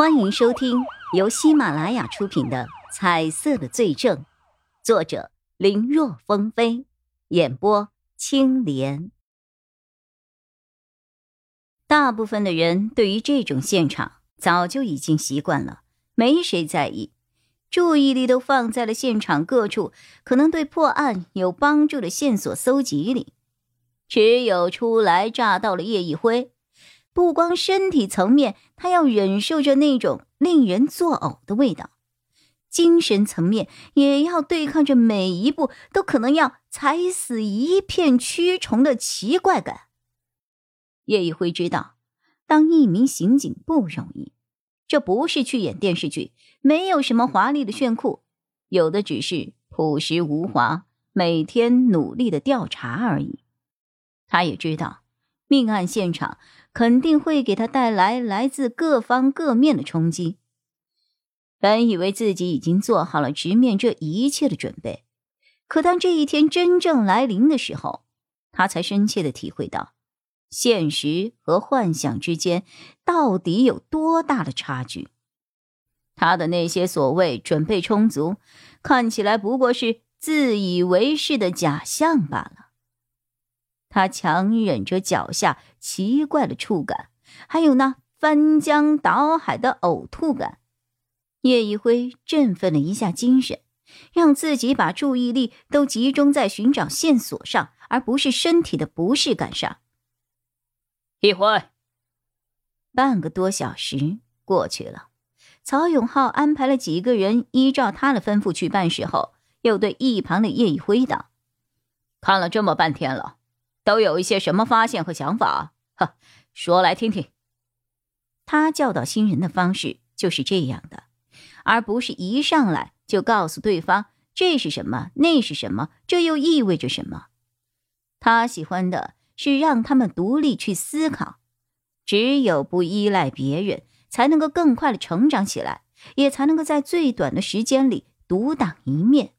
欢迎收听由喜马拉雅出品的《彩色的罪证》，作者林若风飞，演播青莲。大部分的人对于这种现场早就已经习惯了，没谁在意，注意力都放在了现场各处可能对破案有帮助的线索搜集里。只有初来乍到的叶一辉。不光身体层面，他要忍受着那种令人作呕的味道；精神层面也要对抗着每一步都可能要踩死一片蛆虫的奇怪感。叶一辉知道，当一名刑警不容易，这不是去演电视剧，没有什么华丽的炫酷，有的只是朴实无华、每天努力的调查而已。他也知道。命案现场肯定会给他带来来自各方各面的冲击。本以为自己已经做好了直面这一切的准备，可当这一天真正来临的时候，他才深切的体会到，现实和幻想之间到底有多大的差距。他的那些所谓准备充足，看起来不过是自以为是的假象罢了。他强忍着脚下奇怪的触感，还有那翻江倒海的呕吐感。叶一辉振奋了一下精神，让自己把注意力都集中在寻找线索上，而不是身体的不适感上。一辉，半个多小时过去了，曹永浩安排了几个人依照他的吩咐去办事后，又对一旁的叶一辉道：“看了这么半天了。”都有一些什么发现和想法？哈，说来听听。他教导新人的方式就是这样的，而不是一上来就告诉对方这是什么，那是什么，这又意味着什么。他喜欢的是让他们独立去思考，只有不依赖别人，才能够更快的成长起来，也才能够在最短的时间里独当一面。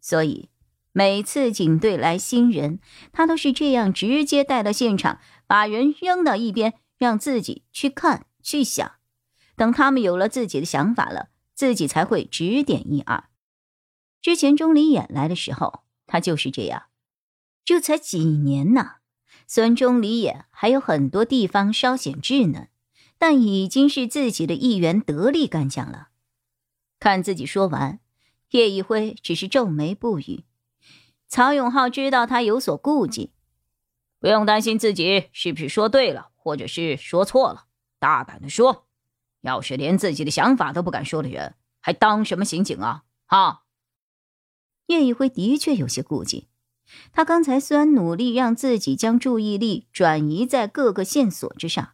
所以。每次警队来新人，他都是这样直接带到现场，把人扔到一边，让自己去看去想。等他们有了自己的想法了，自己才会指点一二。之前钟离眼来的时候，他就是这样。这才几年呢，虽然钟离眼还有很多地方稍显稚嫩，但已经是自己的一员得力干将了。看自己说完，叶一辉只是皱眉不语。曹永浩知道他有所顾忌，不用担心自己是不是说对了，或者是说错了，大胆的说。要是连自己的想法都不敢说的人，还当什么刑警啊？哈！叶一辉的确有些顾忌，他刚才虽然努力让自己将注意力转移在各个线索之上，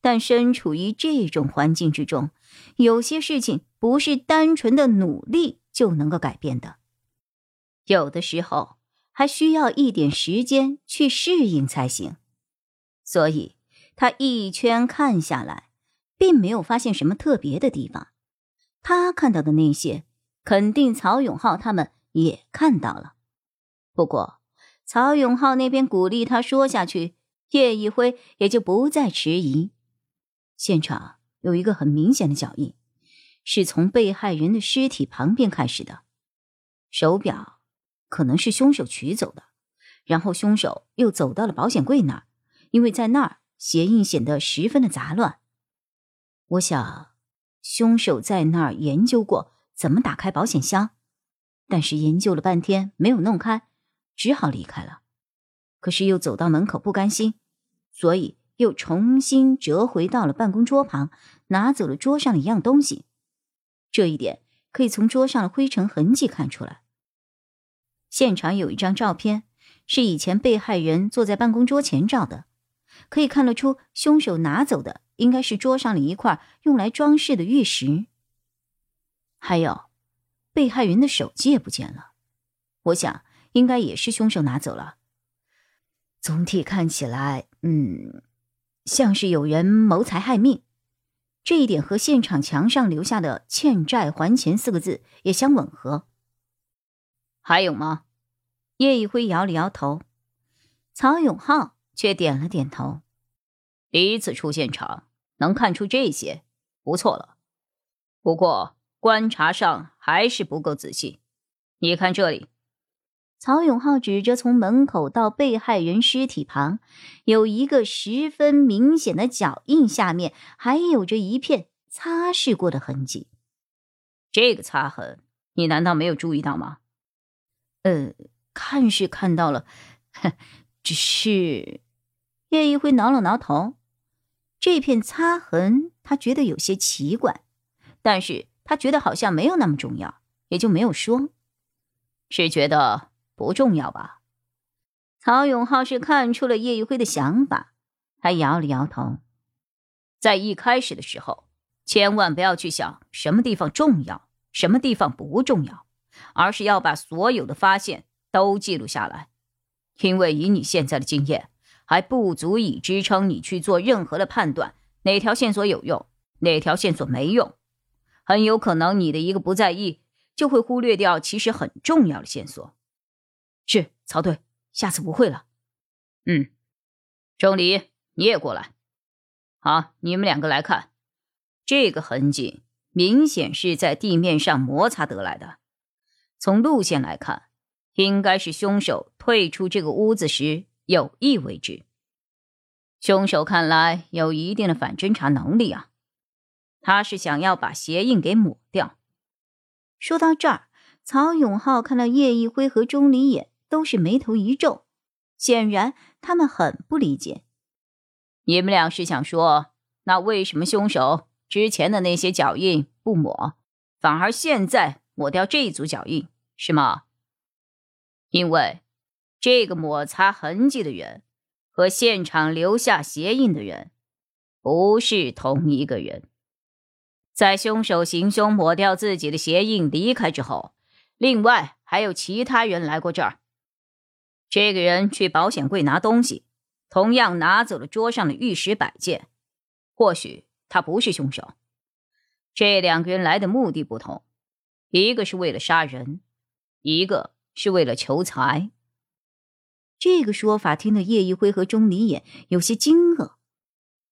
但身处于这种环境之中，有些事情不是单纯的努力就能够改变的。有的时候还需要一点时间去适应才行，所以他一圈看下来，并没有发现什么特别的地方。他看到的那些，肯定曹永浩他们也看到了。不过，曹永浩那边鼓励他说下去，叶一辉也就不再迟疑。现场有一个很明显的脚印，是从被害人的尸体旁边开始的，手表。可能是凶手取走的，然后凶手又走到了保险柜那儿，因为在那儿鞋印显得十分的杂乱。我想，凶手在那儿研究过怎么打开保险箱，但是研究了半天没有弄开，只好离开了。可是又走到门口不甘心，所以又重新折回到了办公桌旁，拿走了桌上的一样东西。这一点可以从桌上的灰尘痕迹看出来。现场有一张照片，是以前被害人坐在办公桌前照的，可以看得出凶手拿走的应该是桌上的一块用来装饰的玉石。还有，被害人的手机也不见了，我想应该也是凶手拿走了。总体看起来，嗯，像是有人谋财害命，这一点和现场墙上留下的“欠债还钱”四个字也相吻合。还有吗？叶一辉摇了摇头，曹永浩却点了点头。第一次出现场，能看出这些，不错了。不过观察上还是不够仔细。你看这里。曹永浩指着从门口到被害人尸体旁有一个十分明显的脚印，下面还有着一片擦拭过的痕迹。这个擦痕，你难道没有注意到吗？呃，看是看到了，只是叶一辉挠了挠头，这片擦痕他觉得有些奇怪，但是他觉得好像没有那么重要，也就没有说，是觉得。不重要吧？曹永浩是看出了叶一辉的想法，他摇了摇头。在一开始的时候，千万不要去想什么地方重要，什么地方不重要，而是要把所有的发现都记录下来。因为以你现在的经验，还不足以支撑你去做任何的判断，哪条线索有用，哪条线索没用。很有可能你的一个不在意，就会忽略掉其实很重要的线索。是曹队，下次不会了。嗯，钟离，你也过来。好，你们两个来看，这个痕迹明显是在地面上摩擦得来的。从路线来看，应该是凶手退出这个屋子时有意为之。凶手看来有一定的反侦查能力啊，他是想要把鞋印给抹掉。说到这儿，曹永浩看到叶一辉和钟离眼。都是眉头一皱，显然他们很不理解。你们俩是想说，那为什么凶手之前的那些脚印不抹，反而现在抹掉这一组脚印，是吗？因为这个摩擦痕迹的人和现场留下鞋印的人不是同一个人。在凶手行凶抹掉自己的鞋印离开之后，另外还有其他人来过这儿。这个人去保险柜拿东西，同样拿走了桌上的玉石摆件。或许他不是凶手。这两个人来的目的不同，一个是为了杀人，一个是为了求财。这个说法听得叶一辉和钟离眼有些惊愕。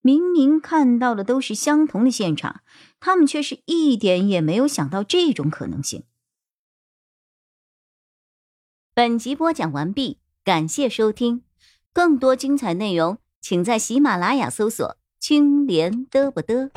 明明看到的都是相同的现场，他们却是一点也没有想到这种可能性。本集播讲完毕。感谢收听，更多精彩内容，请在喜马拉雅搜索“青莲嘚不嘚”。